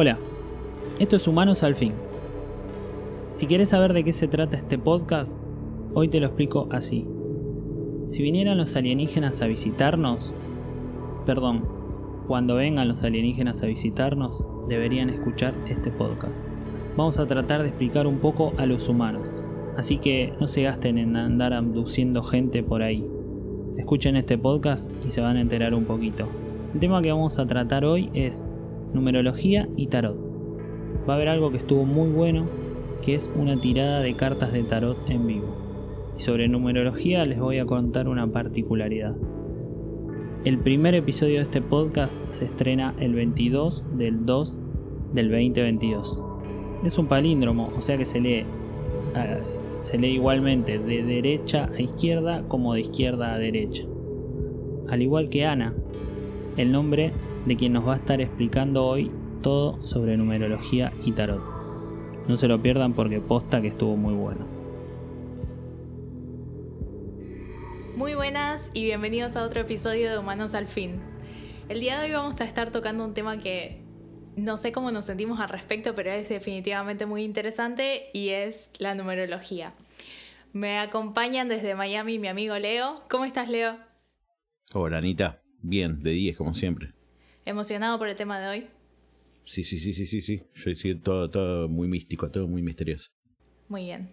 Hola, esto es Humanos al Fin. Si quieres saber de qué se trata este podcast, hoy te lo explico así. Si vinieran los alienígenas a visitarnos, perdón, cuando vengan los alienígenas a visitarnos, deberían escuchar este podcast. Vamos a tratar de explicar un poco a los humanos, así que no se gasten en andar abduciendo gente por ahí. Escuchen este podcast y se van a enterar un poquito. El tema que vamos a tratar hoy es numerología y tarot. Va a haber algo que estuvo muy bueno, que es una tirada de cartas de tarot en vivo. Y sobre numerología les voy a contar una particularidad. El primer episodio de este podcast se estrena el 22 del 2 del 2022. Es un palíndromo, o sea que se lee, se lee igualmente de derecha a izquierda como de izquierda a derecha. Al igual que Ana, el nombre de quien nos va a estar explicando hoy todo sobre numerología y tarot. No se lo pierdan porque posta que estuvo muy bueno. Muy buenas y bienvenidos a otro episodio de Humanos al Fin. El día de hoy vamos a estar tocando un tema que no sé cómo nos sentimos al respecto, pero es definitivamente muy interesante y es la numerología. Me acompañan desde Miami mi amigo Leo. ¿Cómo estás, Leo? Hola, Anita. Bien, de 10 como siempre. ¿Emocionado por el tema de hoy? Sí, sí, sí, sí, sí, sí. Yo sí, todo, todo muy místico, todo muy misterioso. Muy bien.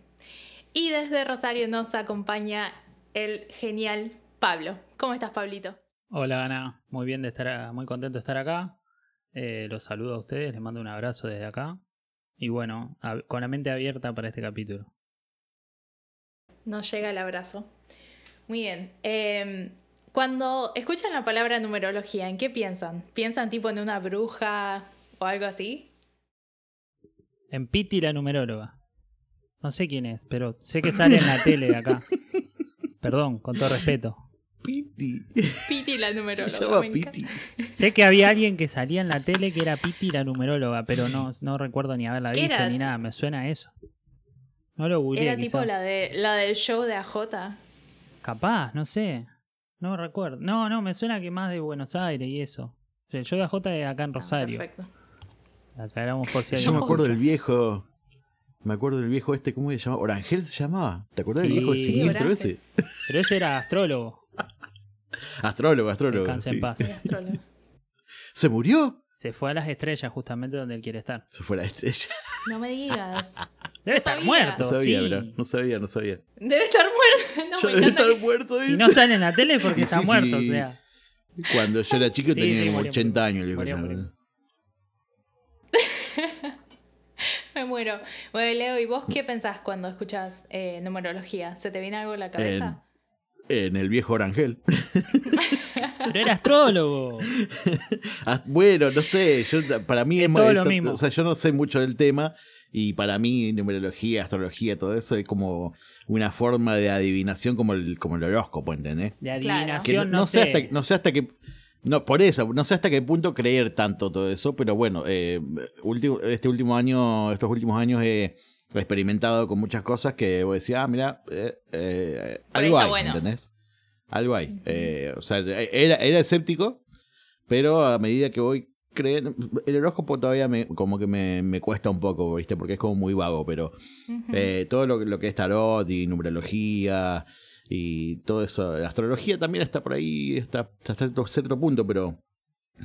Y desde Rosario nos acompaña el genial Pablo. ¿Cómo estás, Pablito? Hola, Ana. Muy bien de estar, muy contento de estar acá. Eh, los saludo a ustedes, les mando un abrazo desde acá. Y bueno, con la mente abierta para este capítulo. Nos llega el abrazo. Muy bien. Eh, cuando escuchan la palabra numerología, ¿en qué piensan? ¿Piensan tipo en una bruja o algo así? En Piti la numeróloga. No sé quién es, pero sé que sale en la tele de acá. Perdón, con todo respeto. Piti. Piti la numeróloga. Piti. Sé que había alguien que salía en la tele que era Piti la numeróloga, pero no, no recuerdo ni haberla visto ni nada. Me suena a eso. No lo googleé. Era tipo la, de, la del show de AJ. Capaz, no sé. No recuerdo. No, no, me suena que más de Buenos Aires y eso. yo de AJ es acá en ah, Rosario. perfecto. Aclaramos por si hay Yo me acuerdo del viejo. Me acuerdo del viejo este, ¿cómo se llamaba? Orangel se llamaba. ¿Te acuerdas del viejo siniestro ese? Pero ese era astrólogo. astrólogo, astrólogo. Descansa en paz. ¿Se murió? Se fue a las estrellas, justamente donde él quiere estar. Se fue a las estrellas. No me digas. Debe estar muerto. No sabía, sí. No sabía, no sabía. Debe estar No, debe estar muerto. Si no sale en la tele es porque está muerto, o sea. Cuando yo era chico tenía como 80 años. Me muero. Bueno, Leo, ¿y vos qué pensás cuando escuchas eh, numerología? ¿Se te viene algo en la cabeza? En, el viejo Orangel. Pero era astrólogo. Ah, bueno, no sé. Yo, para mí es, todo lo mismo. O sea, yo no sé mucho del tema. Y para mí, numerología, astrología, todo eso es como una forma de adivinación como el, como el horóscopo, ¿entendés? De adivinación, no, sé. Hasta, no sé hasta qué. No, por eso, no sé hasta qué punto creer tanto todo eso, pero bueno, eh, este último año, estos últimos años he experimentado con muchas cosas que vos decís, ah, mira, eh, eh, algo hay, ¿entendés? Algo hay. o sea, era, era escéptico, pero a medida que voy el horóscopo todavía me, como que me, cuesta un poco, ¿viste? Porque es como muy vago, pero eh, todo lo, lo, que es tarot y numerología y todo eso, la astrología también está por ahí, está hasta cierto, punto, pero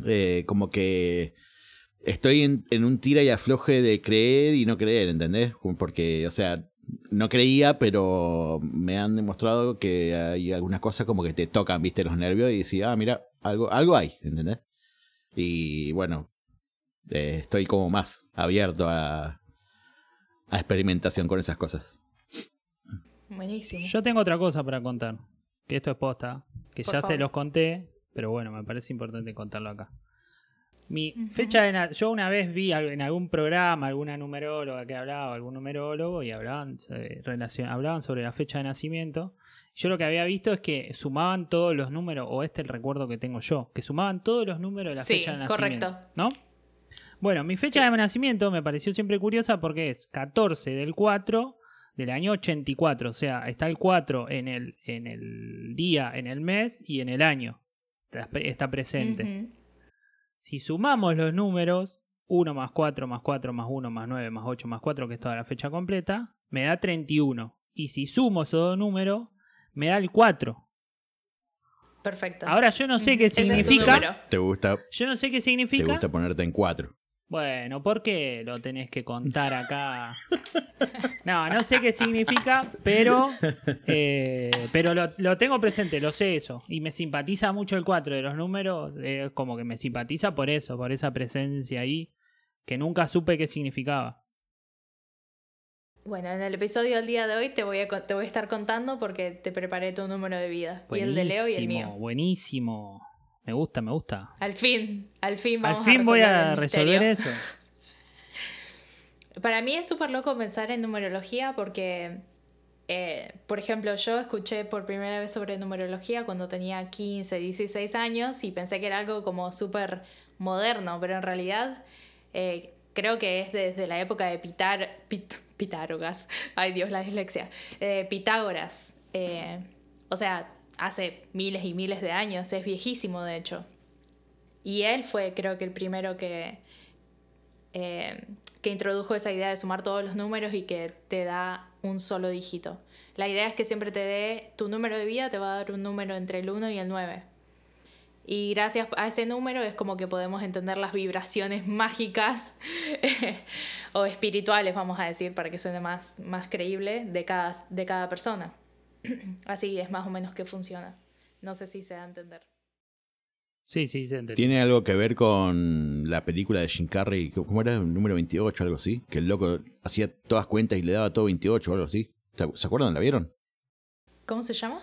eh, como que estoy en, en, un tira y afloje de creer y no creer, ¿entendés? Porque, o sea, no creía, pero me han demostrado que hay algunas cosas como que te tocan, viste, los nervios y decía, ah, mira, algo, algo hay, ¿entendés? Y bueno, eh, estoy como más abierto a, a experimentación con esas cosas. Buenísimo. Yo tengo otra cosa para contar, que esto es posta, que ya se los conté, pero bueno, me parece importante contarlo acá. Mi fecha de yo una vez vi en algún programa alguna numeróloga que hablaba, algún numerólogo y hablaban, eh, hablaban sobre la fecha de nacimiento yo lo que había visto es que sumaban todos los números, o este es el recuerdo que tengo yo, que sumaban todos los números de la fecha de nacimiento. Correcto. ¿No? Bueno, mi fecha de nacimiento me pareció siempre curiosa porque es 14 del 4 del año 84. O sea, está el 4 en el, en el día, en el mes y en el año. Está presente. Si sumamos los números, 1 más 4 más 4 más 1 más 9 más 8 más 4, que es toda la fecha completa, me da 31. Y si sumo esos dos números, me da el 4. Perfecto. Ahora yo no sé qué Ese es tu significa. ¿Te gusta, yo no sé qué te significa. gusta ponerte en cuatro? Bueno, ¿por qué lo tenés que contar acá? No, no sé qué significa, pero, eh, pero lo, lo tengo presente, lo sé eso. Y me simpatiza mucho el 4 de los números, eh, como que me simpatiza por eso, por esa presencia ahí, que nunca supe qué significaba. Bueno, en el episodio del día de hoy te voy a, te voy a estar contando porque te preparé tu número de vida. Y el de Leo y el Buenísimo, mío. Buenísimo. Me gusta, me gusta. Al fin, al fin Al vamos fin voy a resolver eso. Para mí es súper loco pensar en numerología porque, eh, por ejemplo, yo escuché por primera vez sobre numerología cuando tenía 15, 16 años y pensé que era algo como súper moderno, pero en realidad eh, creo que es desde la época de Pitar, Pit- Pitágoras, ay Dios, la dislexia, Eh, Pitágoras, Eh, o sea, hace miles y miles de años, es viejísimo de hecho. Y él fue creo que el primero que, eh, que introdujo esa idea de sumar todos los números y que te da un solo dígito. La idea es que siempre te dé tu número de vida, te va a dar un número entre el 1 y el 9. Y gracias a ese número es como que podemos entender las vibraciones mágicas o espirituales, vamos a decir, para que suene más, más creíble, de cada, de cada persona. Así es más o menos que funciona. No sé si se da a entender. Sí, sí, se entendió. ¿Tiene algo que ver con la película de Jim Carrey? ¿Cómo era? El número 28 algo así. Que el loco hacía todas cuentas y le daba todo 28 o algo así. ¿Se se acuerdan? ¿La vieron? ¿Cómo se llama?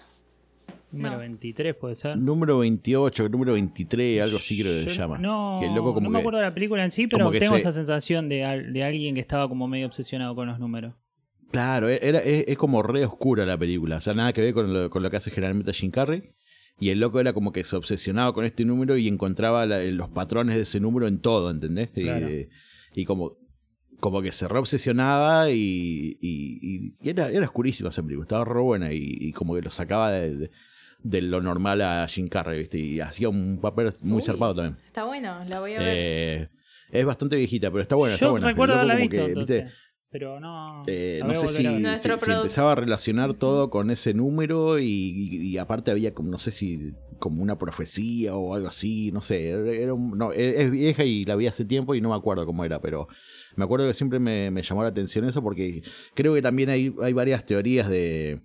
Número No. 23 puede ser. Número 28, número 23, algo así creo que se llama. No, que el loco como no me que- acuerdo de la película en sí, pero tengo se- esa sensación de, de alguien que estaba como medio obsesionado con los números. Claro, e-, era, es, es como re oscura la película. O sea, nada que ver con lo, con lo que hace generalmente Jim Carrey. Y el loco era como que se obsesionaba con este número y encontraba la- los patrones de ese número en todo, ¿entendés? Y- Claro. Y, como, como que se reobsesionaba y, y, y era, era oscurísima esa película. Estaba re buena y, y como que lo sacaba de, de- de lo normal a Jim Carrey, ¿viste? Y hacía un papel muy Uy. zarpado también. Está bueno, la voy a ver. Eh, es bastante viejita, pero está buena. está Yo buena. recuerdo haberla visto, que, ¿viste? entonces, pero no. Eh, no sé si, si- empezaba a relacionar todo con ese número y, y- y aparte había como, no sé si, como una profecía o algo así, no sé, era era un- no, es es vieja y la vi hace tiempo y no me acuerdo cómo era, pero me acuerdo que siempre me, me llamó la atención eso porque creo que también hay, hay varias teorías de,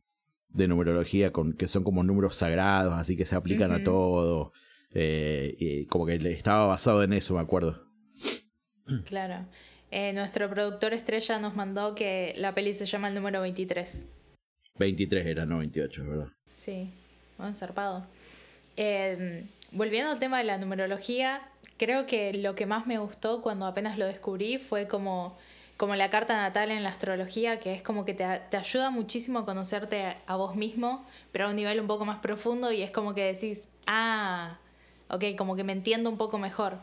de numerología con, que son como números sagrados, así que se aplican a todo, eh, y como que le- estaba basado en eso, me acuerdo. Claro. Eh, nuestro productor estrella nos mandó que la peli se llama el número 23. 23 era, no 28, ¿verdad? Sí, bueno, zarpado. Eh, volviendo al tema de la numerología, creo que lo que más me gustó cuando apenas lo descubrí fue como, como la carta natal en la astrología, que es como que te, ayuda muchísimo a conocerte a, vos mismo, pero a un nivel un poco más profundo y es como que decís, ah, ok, como que me entiendo un poco mejor.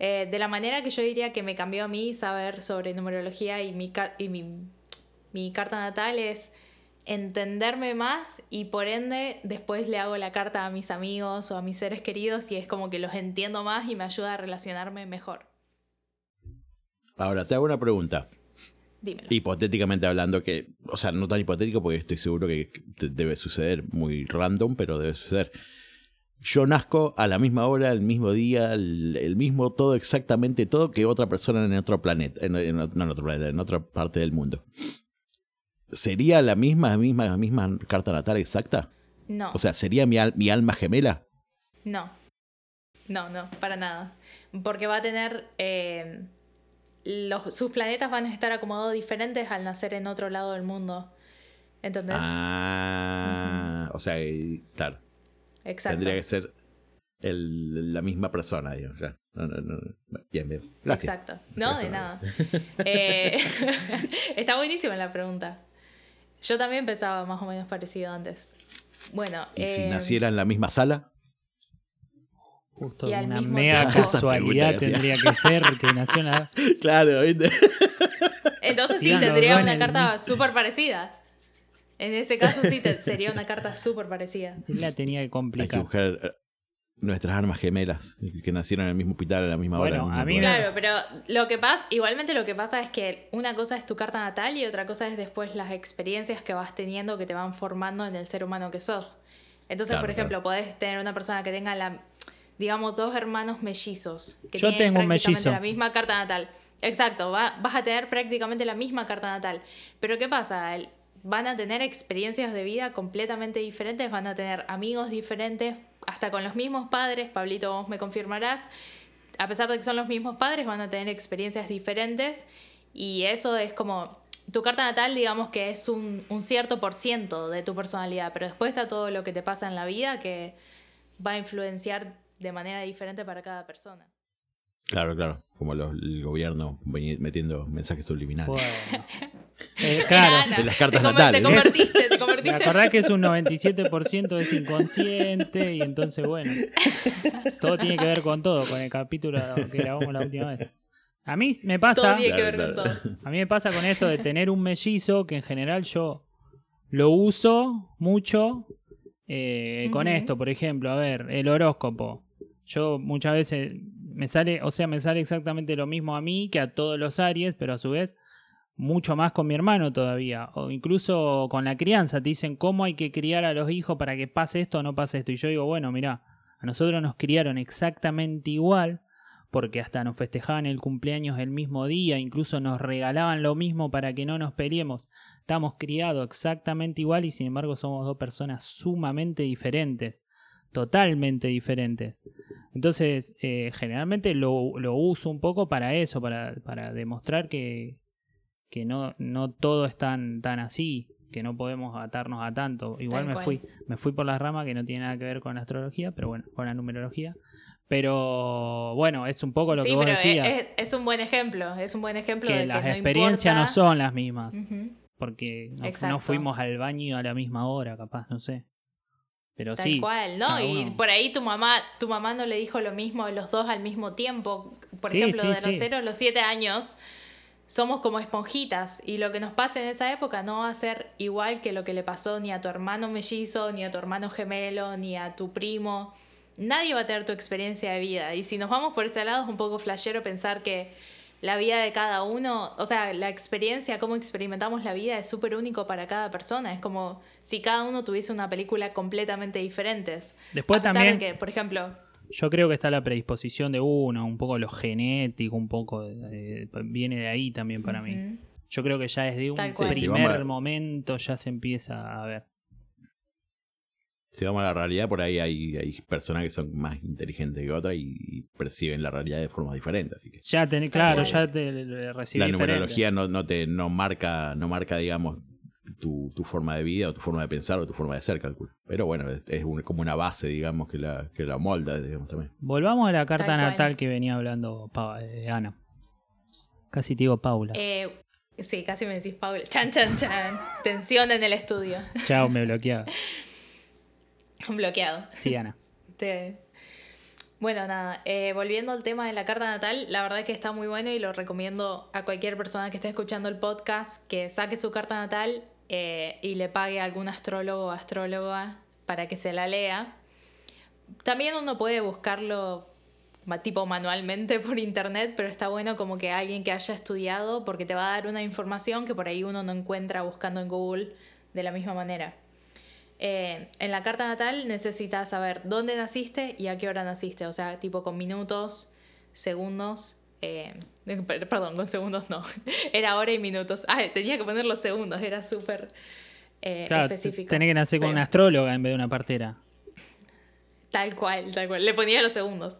Eh, de la manera que yo diría que me cambió a mí saber sobre numerología y mi, y mi carta natal es entenderme más y por ende después le hago la carta a mis amigos o a mis seres queridos y es como que los entiendo más y me ayuda a relacionarme mejor. Ahora, te hago una pregunta. Dímelo. Hipotéticamente hablando, que, o sea, no tan hipotético porque estoy seguro que debe suceder muy random, pero debe suceder. Yo nazco a la misma hora, el mismo día, el, el mismo todo, exactamente todo que otra persona en otro planeta, en, en- no en otro planeta, en otra parte del mundo. ¿Sería la misma, misma, misma carta natal exacta? No, O sea, ¿sería mi, al- mi alma gemela? no. No, no, para nada. Porque va a tener... eh, los, sus planetas van a estar acomodados diferentes al nacer en otro lado del mundo. ¿Entendés? Ah, o sea, claro. Exacto. Tendría que ser el- la misma persona, digamos. ya. No, no, no. Bien, bien. Gracias. Exacto. No, de nada. Eh, está buenísima la pregunta. Yo también pensaba más o menos parecido antes. Bueno, ¿Y si eh, naciera en la misma sala? Justo Y una mega tiempo- casualidad tendría que ser que nació en la... Claro, ¿viste? entonces sí tendría una carta súper parecida. En ese caso sí te- sería una carta súper parecida. La tenía que Hay que complicar. buscar. eh, nuestras armas gemelas, que nacieron en el mismo hospital a la misma Bueno, hora. a mí Claro, pero lo que pasa, igualmente lo que pasa es que una cosa es tu carta natal y otra cosa es después las experiencias que vas teniendo que te van formando en el ser humano que sos. Entonces, Claro, por ejemplo, podés tener una persona que tenga la, digamos, dos hermanos mellizos. Que Yo tienen tengo un mellizo. La misma carta natal. Exacto, va- vas a tener prácticamente la misma carta natal. Pero ¿qué pasa? El- Van a tener experiencias de vida completamente diferentes, van a tener amigos diferentes, hasta con los mismos padres, Pablito, vos me confirmarás, a pesar de que son los mismos padres, van a tener experiencias diferentes y eso es como tu carta natal, digamos que es un, un cierto por ciento de tu personalidad, pero después está todo lo que te pasa en la vida que va a influenciar de manera diferente para cada persona. Claro, claro. Como los- el gobierno metiendo mensajes subliminales. Bueno. Eh, claro. Ana, de las cartas te, natales. Te convertiste, te convertiste. acordás que es un 97% es inconsciente y entonces, bueno, todo tiene que ver con todo, con el capítulo que grabamos la última vez. A mí me Todo pasa, tiene que ver con todo. a mí me pasa con esto de tener un mellizo que en general yo lo uso mucho eh, con esto, por ejemplo, a ver, el horóscopo. Yo muchas veces me sale, o sea, me sale exactamente lo mismo a mí que a todos los Aries, pero a su vez mucho más con mi hermano todavía. O incluso con la crianza, te dicen cómo hay que criar a los hijos para que pase esto o no pase esto. Y yo digo, bueno, mira, a nosotros nos criaron exactamente igual, porque hasta nos festejaban el cumpleaños el mismo día, incluso nos regalaban lo mismo para que no nos peleemos. Estamos criados exactamente igual y sin embargo somos dos personas sumamente diferentes, totalmente diferentes. Entonces, eh, generalmente lo, lo uso un poco para eso, para, para demostrar que, que no, no todo es tan, tan así, que no podemos atarnos a tanto. Igual Tal me cual. fui, me fui por la rama que no tiene nada que ver con la astrología, pero bueno, con la numerología. Pero bueno, es un poco lo sí, que vos pero decías, es, es un buen ejemplo, es un buen ejemplo de que que las no experiencias no son las mismas, porque no, no fuimos al baño a la misma hora, capaz, no sé. Pero Tal sí, cual, ¿no? Y uno- por ahí tu mamá, tu mamá no le dijo lo mismo a los dos al mismo tiempo. Por Sí, ejemplo, sí, de los sí. 0 a los 7 años somos como esponjitas y lo que nos pasa en esa época no va a ser igual que lo que le pasó ni a tu hermano mellizo, ni a tu hermano gemelo, ni a tu primo. Nadie va a tener tu experiencia de vida. Y si nos vamos por ese lado es un poco flashero pensar que la vida de cada uno, o sea, la experiencia, cómo experimentamos la vida es súper único para cada persona. Es como si cada uno tuviese una película completamente diferentes. Después A pesar también- de que, por ejemplo, Yo creo que está la predisposición de uno, un poco lo genético, un poco de- de- viene de ahí también para mí. Yo creo que ya desde un cual. Sí, primer momento ya se empieza a ver. Si vamos a la realidad, por ahí hay, hay personas que son más inteligentes que otras y, y perciben la realidad de formas diferentes. Así que Ya ten- claro, ya te recibí la numerología no, no te no marca, no marca, digamos, tu, tu forma de vida o tu forma de pensar o tu forma de ser, calculo. Pero bueno, es, es un- como una base, digamos, que la, que la molda, digamos, también. Volvamos a la carta Tal cual. natal que venía hablando Pa- eh, Ana. Casi te digo Paula. eh, sí, casi me decís Paula. Chan, chan, chan. Tensión en el estudio. Chao, me bloqueaba. Bloqueado. Sí, Ana. Te- Bueno, nada, eh, volviendo al tema de la carta natal, la verdad que está muy bueno y lo recomiendo a cualquier persona que esté escuchando el podcast que saque su carta natal eh, y le pague a algún astrólogo o astróloga para que se la lea. También uno puede buscarlo tipo manualmente por internet, pero está bueno como que alguien que haya estudiado porque te va a dar una información que por ahí uno no encuentra buscando en Google de la misma manera. Eh, en la carta natal necesitas saber dónde naciste y a qué hora naciste, o sea, tipo con minutos, segundos, eh, per- perdón, con segundos no, era hora y minutos. Ah, tenía que poner los segundos, era súper eh, Claro, específico. tenés que nacer con Pero- una astróloga en vez de una partera. Tal cual, tal cual. Le ponía los segundos.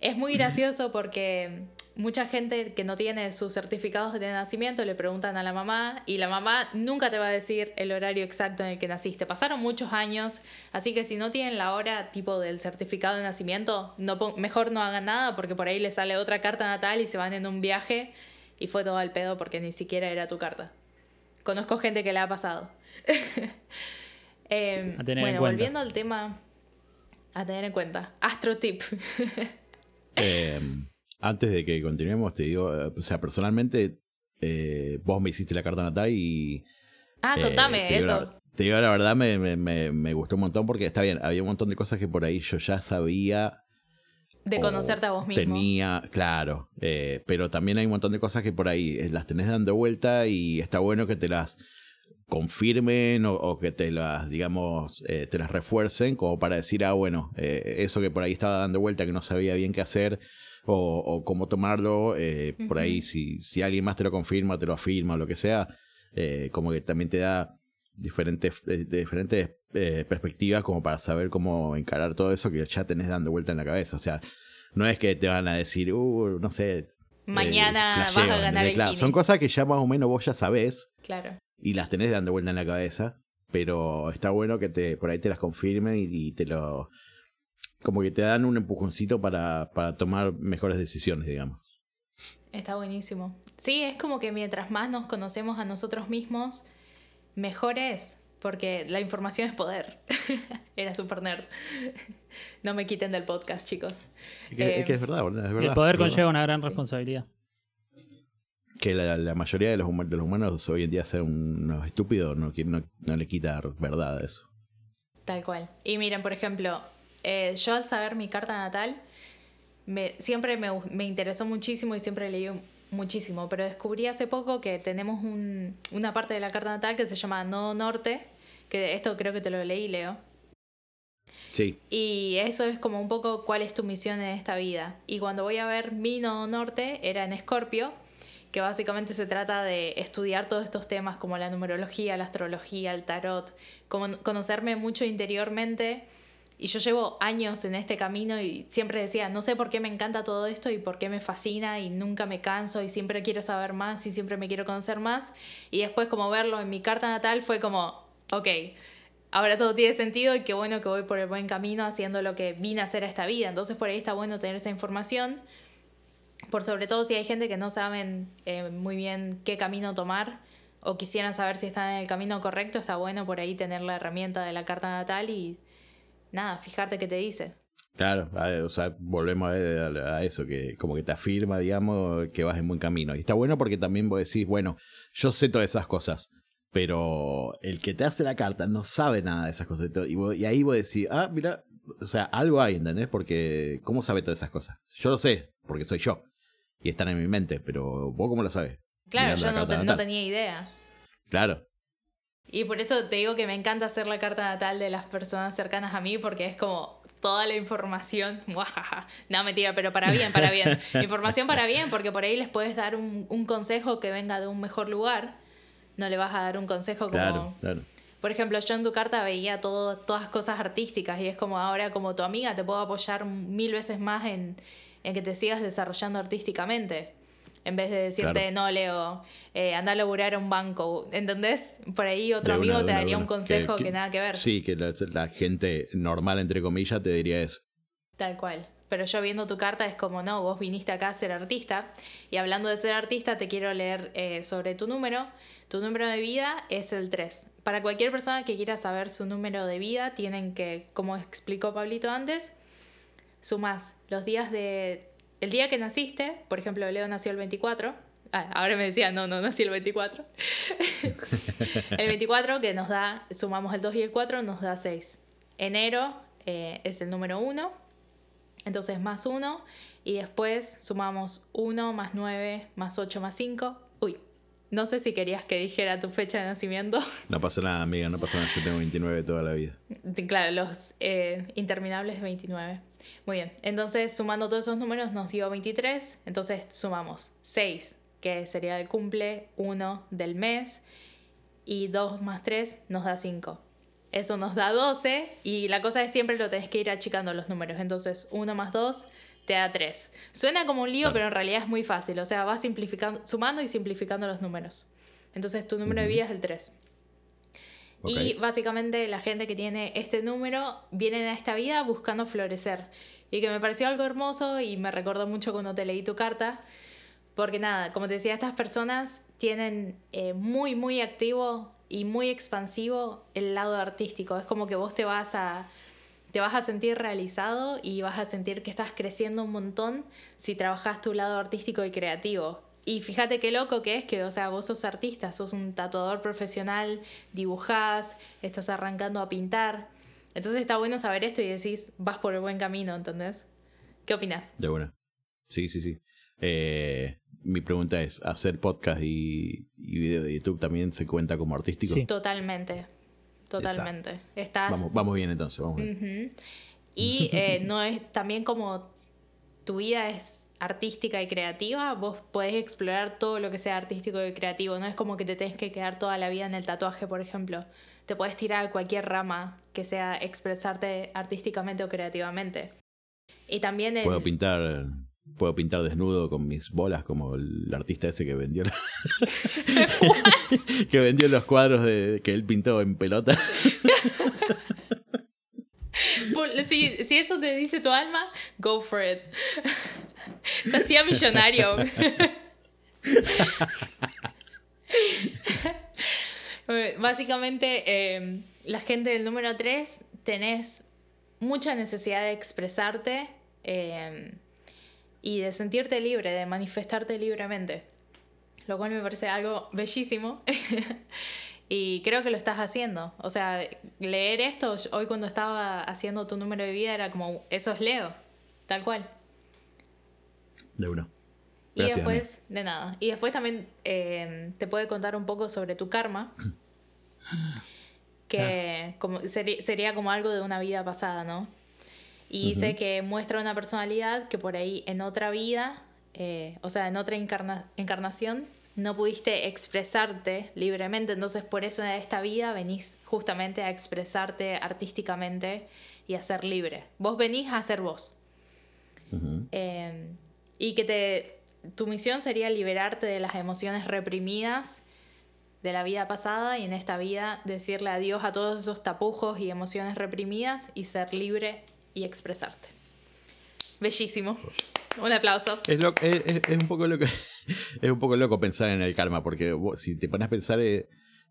Es muy gracioso porque mucha gente que no tiene sus certificados de nacimiento le preguntan a la mamá y la mamá nunca te va a decir el horario exacto en el que naciste. Pasaron muchos años, así que si no tienen la hora tipo del certificado de nacimiento, no mejor no hagan nada porque por ahí les sale otra carta natal y se van en un viaje y fue todo al pedo porque ni siquiera era tu carta. Conozco gente que le ha pasado. Eh, A tener en bueno, volviendo al tema a tener en cuenta. Astro tip. Eh, antes de que continuemos, te digo, eh, o sea, personalmente, eh, vos me hiciste la carta natal y Ah, Eh, contame te eso. la- te digo la verdad, me, me, me, gustó un montón porque está bien, había un montón de cosas que por ahí yo ya sabía. De conocerte a vos mismo. Tenía, claro, eh, pero también hay un montón de cosas que por ahí eh, las tenés dando vuelta y está bueno que te las confirmen o, que te las, digamos, eh, te las refuercen como para decir, ah, bueno, eso que por ahí estaba dando vuelta, que no sabía bien qué hacer o, cómo tomarlo, por ahí si, si alguien más te lo confirma, te lo afirma o lo que sea, como que también te da diferentes, diferentes eh, perspectivas como para saber cómo encarar todo eso que ya tenés dando vuelta en la cabeza. O sea, no es que te van a decir, uh, no sé. Eh, Mañana vas a ganar el claro, Son cosas que ya más o menos vos ya sabés. Claro. Y las tenés dando vuelta en la cabeza. Pero está bueno que te por ahí te las confirmen y, te lo. Como que te dan un empujoncito para, para tomar mejores decisiones, digamos. Está buenísimo. Sí, es como que mientras más nos conocemos a nosotros mismos, mejor es, porque la información es poder. Era super nerd. no me quiten del podcast, chicos. Es que, es, verdad, es verdad. El poder conlleva una gran responsabilidad. Que la, mayoría de los, de los, humanos hoy en día sean unos estúpidos, no, no, no le quita verdad a eso. Tal cual. Y miren, por ejemplo, eh, yo al saber mi carta natal, me, siempre me, me, interesó muchísimo y siempre leí muchísimo, pero descubrí hace poco que tenemos un, una parte de la carta natal que se llama Nodo Norte, que esto creo que te lo leí, Leo. Sí. Y eso es como un poco cuál es tu misión en esta vida. Y cuando voy a ver mi Nodo Norte, era en Escorpio, que básicamente se trata de estudiar todos estos temas como la numerología, la astrología, el tarot, como conocerme mucho interiormente y yo llevo años en este camino y siempre decía, no sé por qué me encanta todo esto y por qué me fascina y nunca me canso y siempre quiero saber más y siempre me quiero conocer más. Y después como verlo en mi carta natal fue como, ok, ahora todo tiene sentido y qué bueno que voy por el buen camino haciendo lo que vine a hacer a esta vida. Entonces por ahí está bueno tener esa información. Por sobre todo si hay gente que no saben eh, muy bien qué camino tomar o quisieran saber si están en el camino correcto, está bueno por ahí tener la herramienta de la carta natal y nada, fijarte qué te dice. Claro, o sea, volvemos a, eso, que como que te afirma, digamos, que vas en buen camino. Y está bueno porque también vos decís, bueno, yo sé todas esas cosas, pero el que te hace la carta no sabe nada de esas cosas. Y, ahí vos decís, ah, mira, o sea, algo hay, ¿entendés? Porque, ¿cómo sabe todas esas cosas? Yo lo sé, porque soy yo. Y están en mi mente, pero vos cómo lo sabes? Claro, yo no, no tenía idea. Claro, y por eso te digo que me encanta hacer la carta natal de las personas cercanas a mí porque es como toda la información. No, mentira, pero para bien, para bien. Información para bien, porque por ahí les puedes dar un, un, consejo que venga de un mejor lugar. No le vas a dar un consejo como. Claro, claro. Por ejemplo, yo en tu carta veía todo, todas cosas artísticas y es como ahora, como tu amiga, te puedo apoyar mil veces más en, en que te sigas desarrollando artísticamente. En vez de decirte, no, Leo, eh, anda a laburar a un banco. ¿Entendés? Por ahí otro amigo te daría un consejo que, nada que ver. Sí, que la, gente normal, entre comillas, te diría eso. Tal cual. Pero yo viendo tu carta es como, no, vos viniste acá a ser artista. Y hablando de ser artista, te quiero leer eh, sobre tu número. Tu número de vida es el 3. Para cualquier persona que quiera saber su número de vida, tienen que, como explicó Pablito antes, sumas los días de el día que naciste, por ejemplo, Leo nació el 24. Ah, ahora me decía, no, no nací el 24. el 24 que nos da, sumamos el 2 y el 4, nos da 6. Enero eh, es el número 1, entonces más 1. Y después sumamos 1 más 9 más 8 más 5. No sé si querías que dijera tu fecha de nacimiento. No pasa nada, amiga, no pasa nada. Yo tengo 29 toda la vida. Claro, los eh, interminables 29. Muy bien, entonces sumando todos esos números nos dio 23, entonces sumamos 6, que sería el cumple, 1 del mes, y 2 más 3 nos da 5. Eso nos da 12 y la cosa es siempre lo tenés que ir achicando los números, entonces 1 más 2 te da 3. Suena como un lío, pero en realidad es muy fácil, o sea, vas simplificando, sumando y simplificando los números. Entonces tu número de vida es el 3. Y básicamente la gente que tiene este número viene a esta vida buscando florecer. Y que me pareció algo hermoso y me recordó mucho cuando te leí tu carta. Porque nada, como te decía, estas personas tienen eh, muy, muy activo y muy expansivo el lado artístico. Es como que vos te vas a, te vas a sentir realizado y vas a sentir que estás creciendo un montón si trabajas tu lado artístico y creativo. y fíjate qué loco que es que, o sea, vos sos artista, sos un tatuador profesional, dibujás, estás arrancando a pintar. Entonces está bueno saber esto y decís, vas por el buen camino, ¿entendés? ¿Qué opinas? De buena. Sí, sí, sí. Eh, mi pregunta es, ¿hacer podcast y, y video de YouTube también se cuenta como artístico? Sí. Totalmente. Totalmente. Estás. Vamos, vamos bien entonces, vamos bien. Y eh, no es también como tu vida es artística y creativa, vos podés explorar todo lo que sea artístico y creativo. No es como que te tenés que quedar toda la vida en el tatuaje, por ejemplo. Te podés tirar a cualquier rama que sea expresarte artísticamente o creativamente. Y también el- Puedo pintar, puedo pintar desnudo con mis bolas como el artista ese que vendió la- que vendió los cuadros de, que él pintó en pelota. Si, si eso te dice tu alma, go for it. Se hacía millonario. Básicamente, eh, la gente del número 3 tenés mucha necesidad de expresarte eh, y de sentirte libre, de manifestarte libremente. Lo cual me parece algo bellísimo. y creo que lo estás haciendo. O sea, leer esto, hoy cuando estaba haciendo tu número de vida era como, eso es Leo, tal cual. De uno. Y después, de nada. Y después también eh, te puede contar un poco sobre tu karma. Que como, seri- sería como algo de una vida pasada, ¿no? Y dice que muestra una personalidad que por ahí en otra vida, eh, o sea, en otra encarna- encarnación, no pudiste expresarte libremente. Entonces, por eso en esta vida venís justamente a expresarte artísticamente y a ser libre. Vos venís a ser vos. Eh, y que te, tu misión sería liberarte de las emociones reprimidas de la vida pasada y en esta vida decirle adiós a todos esos tapujos y emociones reprimidas y ser libre y expresarte. Bellísimo. Un aplauso. Es, lo- es, es- es un poco loco, es un poco loco pensar en el karma, porque vos, si te pones a pensar, eh,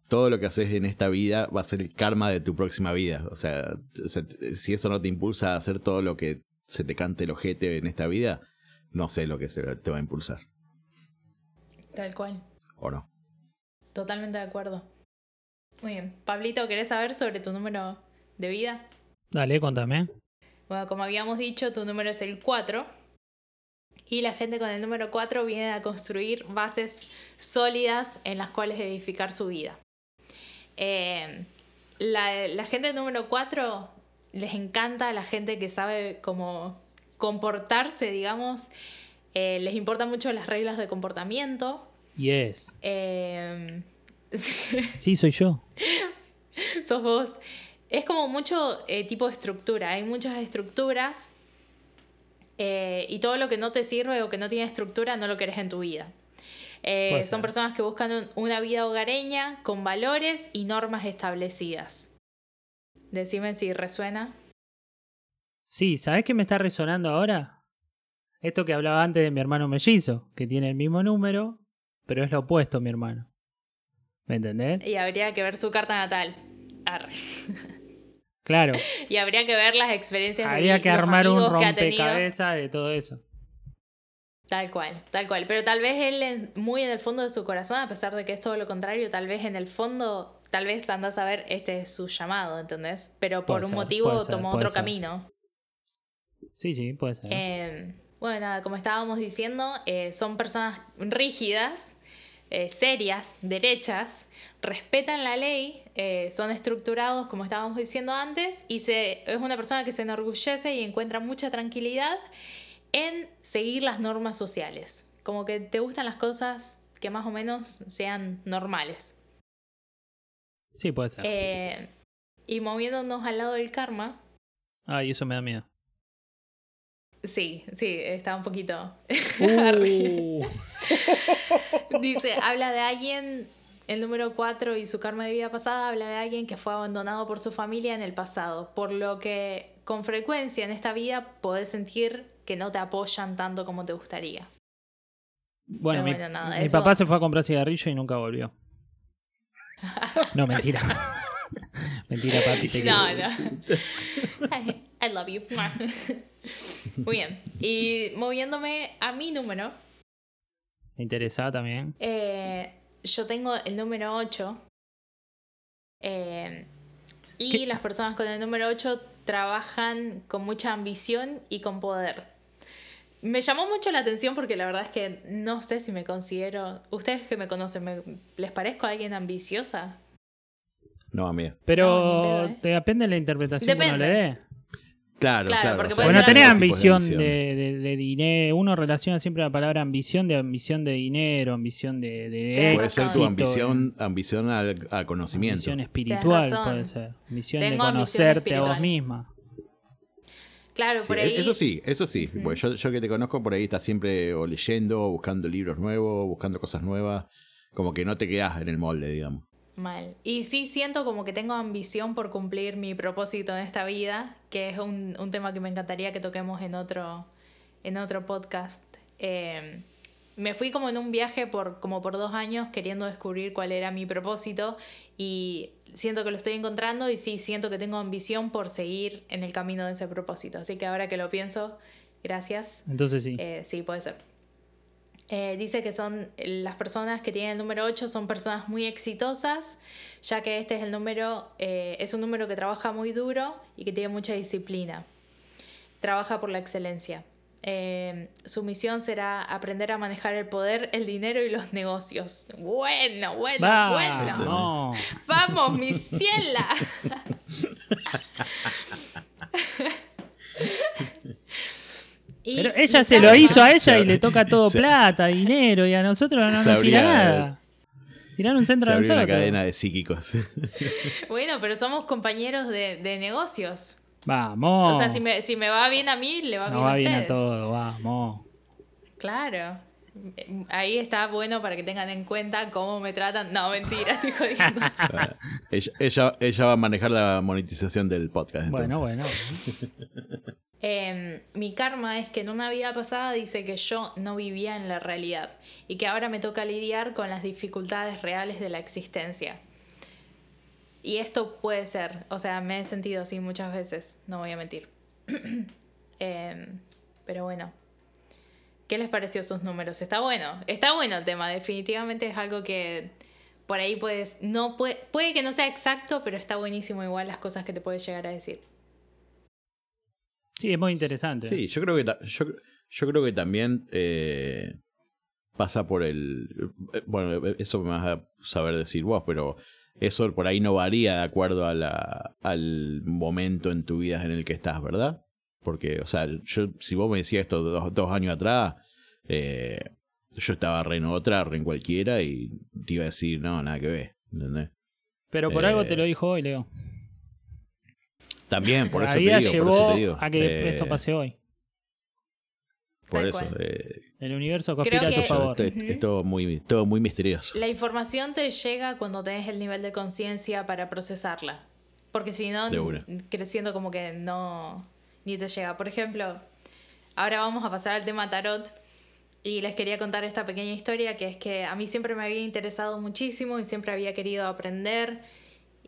todo lo que haces en esta vida va a ser el karma de tu próxima vida. O sea, o sea, t- si eso no te impulsa a hacer todo lo que se te cante el ojete en esta vida, no sé lo que se- te va a impulsar, Tal cual. ¿o no? Totalmente de acuerdo. Muy bien. Pablito, ¿querés saber sobre tu número de vida? Dale, contame. Bueno, como habíamos dicho, tu número es el 4. Y la gente con el número 4 viene a construir bases sólidas en las cuales edificar su vida. Eh, la, la gente número 4 les encanta la gente que sabe cómo comportarse, digamos. Eh, les importan mucho las reglas de comportamiento. Yes. Eh, Sí, soy yo. sos vos. Es como mucho eh, tipo de estructura. Hay muchas estructuras eh, y todo lo que no te sirve o que no tiene estructura no lo querés en tu vida. Eh, son personas que buscan un- una vida hogareña con valores y normas establecidas. Decime si resuena. Sí, ¿sabes qué me está resonando ahora? Esto que hablaba antes de mi hermano mellizo, que tiene el mismo número, pero es lo opuesto a mi hermano. ¿Me entendés? Y habría que ver su carta natal. Arre. Claro, Y habría que ver las experiencias habría que armar un rompecabezas de todo eso. Tal cual, tal cual. Pero tal vez él, muy en el fondo de su corazón, a pesar de que es todo lo contrario, tal vez en el fondo, tal vez andás a ver, este es su llamado, ¿entendés? Pero por Puede un ser, motivo ser, tomó otro ser. camino. Sí, sí, puede ser. Eh, bueno, nada, como estábamos diciendo, eh, son personas rígidas, eh, serias, derechas, respetan la ley, eh, son estructurados, como estábamos diciendo antes, y se, es una persona que se enorgullece y encuentra mucha tranquilidad en seguir las normas sociales. Como que te gustan las cosas que más o menos sean normales. Sí, puede ser. Eh, y moviéndonos al lado del karma, Ay, eso me da miedo. Sí, sí, está un poquito... Uh, Dice, habla de alguien, el número 4 y su karma de vida pasada, habla de alguien que fue abandonado por su familia en el pasado, por lo que con frecuencia en esta vida podés sentir que no te apoyan tanto como te gustaría. bueno, mi, bueno, nada, mi eso- papá se fue a comprar cigarrillo y nunca volvió. No, mentira. mentira, papi. Te No, quiero. no. I, I love you. Muy bien. Y moviéndome a mi número, ¿Te interesa también? Eh, yo tengo el número 8. eh, y ¿Qué? las personas con el número 8 trabajan con mucha ambición y con poder. Me llamó mucho la atención porque la verdad es que no sé si me considero. Ustedes que me conocen, ¿me- ¿les parezco a alguien ambiciosa? No, amiga. Pero No, pedo, ¿eh? te depende de la interpretación que uno le Depende. dé. Claro, Claro, claro. porque o sea, puede Bueno, de ambición de, de- de dinero. Uno relaciona siempre la palabra ambición de ambición de dinero, ambición de, de Puede ser tu ambición, ambición al, al conocimiento. ambición espiritual, puede ser. Ambición de Tengo ambición conocerte a vos misma. Claro, Sí, por e- ahí. Eso sí, eso sí. Porque yo, yo que te conozco por ahí estás siempre o leyendo, o buscando libros nuevos, buscando cosas nuevas. Como que no te quedas en el molde, digamos. Mal. Y sí siento como que tengo ambición por cumplir mi propósito en esta vida, que es un, un tema que me encantaría que toquemos en otro, en otro podcast. Eh, me fui como en un viaje por, como por dos años queriendo descubrir cuál era mi propósito y siento que lo estoy encontrando y sí siento que tengo ambición por seguir en el camino de ese propósito. Así que ahora que lo pienso, gracias. Entonces sí. Eh, sí, puede ser. Eh, dice que son las personas que tienen el número 8 son personas muy exitosas, ya que este es el número, eh, es un número que trabaja muy duro y que tiene mucha disciplina. Trabaja por la excelencia. Eh, su misión será aprender a manejar el poder, el dinero y los negocios. Bueno, bueno, bueno. Vamos. Vamos, mi ciela. Y Pero ella se lo hizo a ella y le toca todo plata, dinero, y a nosotros no nos tira nada. Tirar un centro Se a abrió una nosotros. cadena de psíquicos. Bueno, pero somos compañeros de, de negocios. Vamos. O sea, si me, si me va bien a mí, le va bien va a bien a todo, vamos. Claro. Ahí está bueno para que tengan en cuenta cómo me tratan. No, mentira, estoy jodiendo. Ah, ella, ella, ella va a manejar la monetización del podcast. Bueno, bueno. Em, mi karma es que en una vida pasada dice que yo no vivía en la realidad y que ahora me toca lidiar con las dificultades reales de la existencia. Y esto puede ser, o sea, me he sentido así muchas veces, no voy a mentir. Em, pero bueno, ¿qué les pareció sus números? Está bueno, está bueno el tema, definitivamente es algo que por ahí puedes, no puede, puede que no sea exacto, pero está buenísimo igual las cosas que te puede llegar a decir. Sí, es muy interesante. Sí, yo creo que, yo, yo creo que también eh, pasa por el... eh, Bueno, eso me vas a saber decir vos, pero eso por ahí no varía de acuerdo a la, al momento en tu vida en el que estás, ¿verdad? Porque, o sea, yo si vos me decías esto dos, dos años atrás, eh, yo estaba re en otra, re en cualquiera y te iba a decir, no, nada que ver, ¿entendés? Pero por Eh, algo te lo dijo hoy, Leo. También, por la eso te digo, por eso te digo. a que Eh, esto pase hoy. Por Tal eso, eh, El universo conspira a tu favor. esto es, es todo muy, todo muy misterioso. La información te llega cuando tenés el nivel de conciencia para procesarla. Porque si no, creciendo como que no, ni te llega. Por ejemplo, ahora vamos a pasar al tema tarot. Y les quería contar esta pequeña historia que es que a mí siempre me había interesado muchísimo y siempre había querido aprender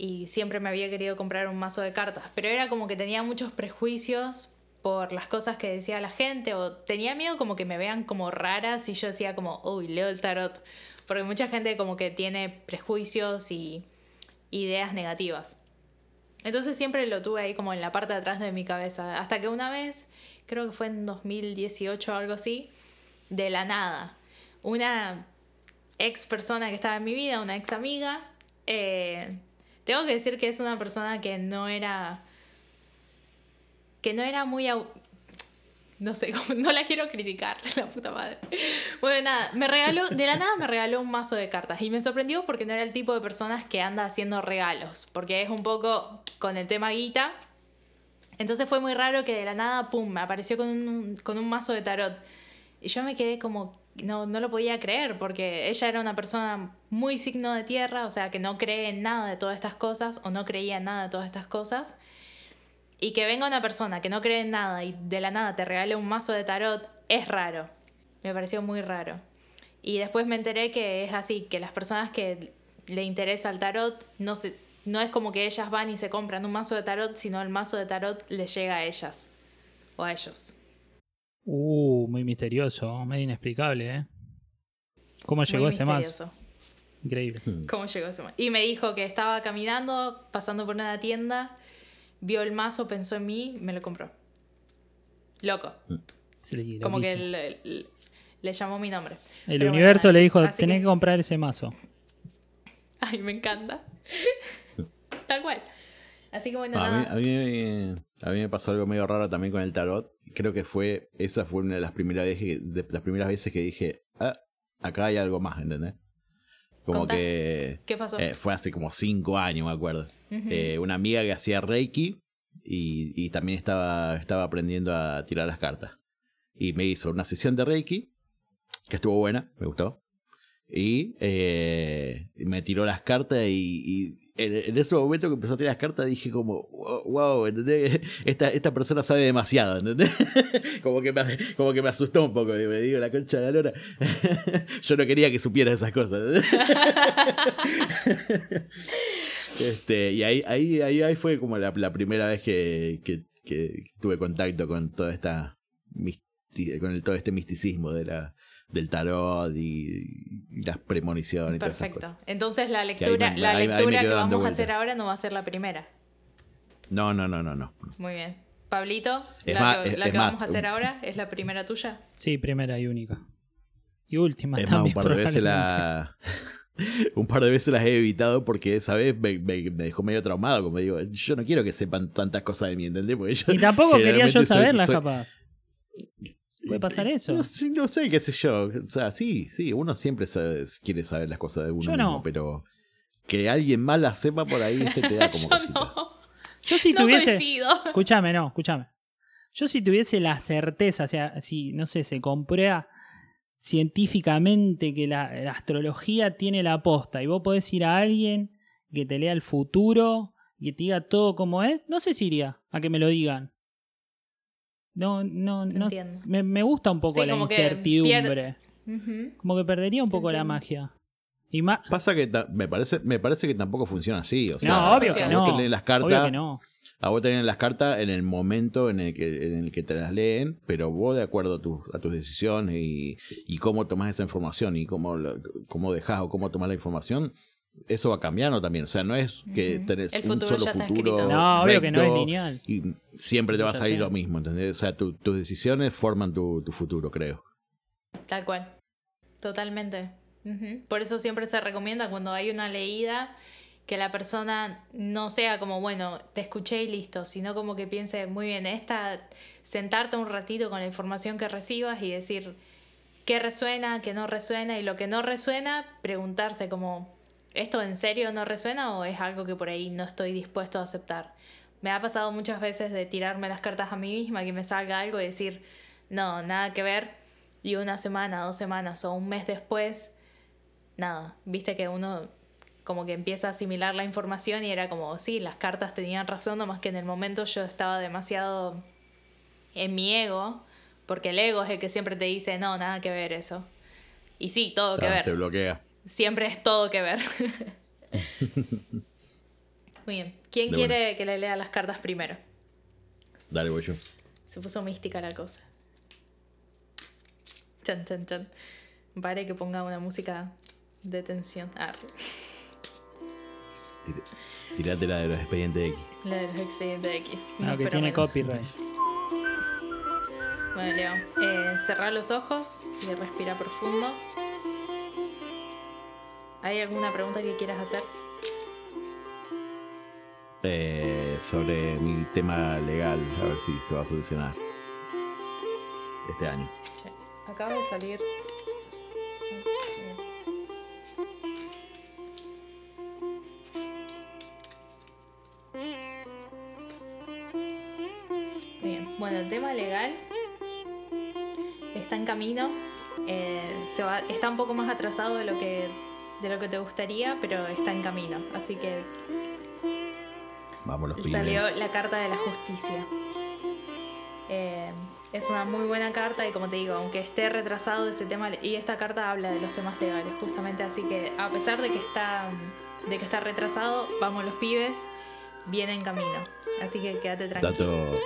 y siempre me había querido comprar un mazo de cartas. Pero era como que tenía muchos prejuicios por las cosas que decía la gente o tenía miedo como que me vean como raras y yo decía como, uy, leo el tarot. Porque mucha gente como que tiene prejuicios y ideas negativas. Entonces siempre lo tuve ahí como en la parte de atrás de mi cabeza. Hasta que una vez, creo que fue en 2018 o algo así, de la nada, una ex persona que estaba en mi vida, una ex amiga, eh, tengo que decir que es una persona que no era. que no era muy. No sé, no la quiero criticar, la puta madre. Bueno, nada, me regaló, de la nada me regaló un mazo de cartas y me sorprendió porque no era el tipo de personas que anda haciendo regalos, porque es un poco con el tema guita. Entonces fue muy raro que de la nada, pum, me apareció con un, con un mazo de tarot. Y yo me quedé como, no, no lo podía creer, porque ella era una persona muy signo de tierra, o sea, que no cree en nada de todas estas cosas, o no creía en nada de todas estas cosas. Y que venga una persona que no cree en nada y de la nada te regale un mazo de tarot, es raro. Me pareció muy raro. Y después me enteré que es así, que las personas que le interesa el tarot, no, no es como que ellas van y se compran un mazo de tarot, sino el mazo de tarot les llega a ellas o a ellos. Uh, muy misterioso, medio inexplicable, ¿eh? ¿Cómo llegó muy ese mazo? misterioso. Increíble. ¿Cómo llegó ese mazo? Y me dijo que estaba caminando, pasando por una tienda, vio el mazo, pensó en mí, me lo compró. Loco. Sí, Como que le, le- le llamó mi nombre. El Pero universo bueno, le dijo, tenés que... que- comprar ese mazo. Ay, me encanta. Tal cual. Así que bueno, A mí, nada. a, mí, a mí me pasó algo medio raro también con el tarot. Creo que fue, esa fue una de las primeras veces que, de las primeras veces que dije, ah, acá hay algo más, ¿entendés? Como Contá. que ¿Qué pasó? eh, fue hace como cinco años, me acuerdo. Eh, una amiga que hacía Reiki y, y también estaba, estaba aprendiendo a tirar las cartas. Y me hizo una sesión de Reiki, que estuvo buena, me gustó. Y eh, me tiró las cartas y, y en, ese momento que empezó a tirar las cartas dije como, wow, ¿entendés? Esta, esta persona sabe demasiado, ¿entendés? como, que me, como que me asustó un poco, y me digo, la concha de la lora. Yo no quería que supiera esas cosas. este, y ahí, ahí, ahí, ahí fue como la, primera vez que, que, tuve contacto con toda esta con todo este misticismo de la, del tarot y, y las premoniciones y todas esas Perfecto. cosas. Entonces la lectura, me- la ahí- lectura que vamos a hacer ahora no va a ser la primera. No, no, no, no, no. Muy bien. Pablito, Es la, más- que- es- la es que más, vamos a hacer un- ahora es la primera tuya. Sí, primera y única. Y última Es más, un también, par de veces la. un par de veces las he evitado porque esa vez me, me- me dejó medio traumado. Como digo, yo no quiero que sepan tantas cosas de mí, ¿entendés? Porque yo Y tampoco quería yo saberlas, soy- capaz. Puede pasar eso. No, sé- no sé, qué sé yo. O sea, sí, sí, uno siempre sabe- quiere saber las cosas de uno Yo mismo, no. pero que alguien más las sepa por ahí, ¿viste? te da como Yo no. Yo si no tuviese... Escúchame, no, escúchame. Yo si tuviese la certeza, o sea, si, no sé, se comprueba científicamente que la, la astrología tiene la posta y vos podés ir a alguien que te lea el futuro y que te diga todo como es, no sé si iría a que me lo digan. No, no, no. Entiendo. Me, me gusta un poco Sí, la como que incertidumbre. Como que perdería un poco la magia. Y más. Pasa que ta- me parece, me parece que tampoco funciona así. O sea, no, obvio que no. las Obvio cartas, que no. a vos te leen las cartas en el momento en el que, en el que te las leen, pero vos de acuerdo a, tus a tus decisiones y, y cómo tomás esa información y cómo, lo- cómo dejás o cómo tomás la información, eso va cambiando también. O sea, no es que tenés El un futuro solo ya está futuro. escrito. No, obvio que no es lineal. Y siempre te va a salir lo mismo, ¿entendés? O sea, tu- tus decisiones forman tu, tu futuro, creo. Tal cual. Totalmente. Por eso siempre se recomienda cuando hay una leída que la persona no sea como, bueno, te escuché y listo, sino como que piense, muy bien, esta, sentarte un ratito con la información que recibas y decir qué resuena, qué no resuena, y lo que no resuena, preguntarse como, ¿esto en serio no resuena o es algo que por ahí no estoy dispuesto a aceptar? Me ha pasado muchas veces de tirarme las cartas a mí misma, que me salga algo y decir, no, nada que ver, y una semana, dos semanas o un mes después, nada, viste que uno como que empieza a asimilar la información y era como, sí, las cartas tenían razón, nomás que en el momento yo estaba demasiado en mi ego, porque el ego es el que siempre te dice, no, nada que ver eso. Y sí, todo que ver. Te bloquea. Siempre es todo que ver. Muy bien. ¿Quién De quiere que le lea las cartas primero? Dale, voy yo. Se puso mística la cosa. Chan, chan, chan. Pare que ponga una música de tensión. Ah, Tir- Tirate la de los expedientes X. la de los expedientes X. No, No que tiene menos. copyright. Bueno, Leo, eh, los ojos y respira profundo. ¿Hay alguna pregunta que quieras hacer? Eh, sobre mi tema legal, a ver si se va a solucionar este año. Che, acaba de salir. Bien, bueno, el tema legal está en camino. eh, se va, está un poco más atrasado de lo que de lo que te gustaría, pero está en camino. Así que Vamos los pibes. salió la carta de la justicia. Eh, es una muy buena carta y como te digo, aunque esté retrasado ese tema, y esta carta habla de los temas legales, justamente así que a pesar de que está, de que está retrasado, vamos los pibes, viene en camino. Así que quédate tranquilo. Dato,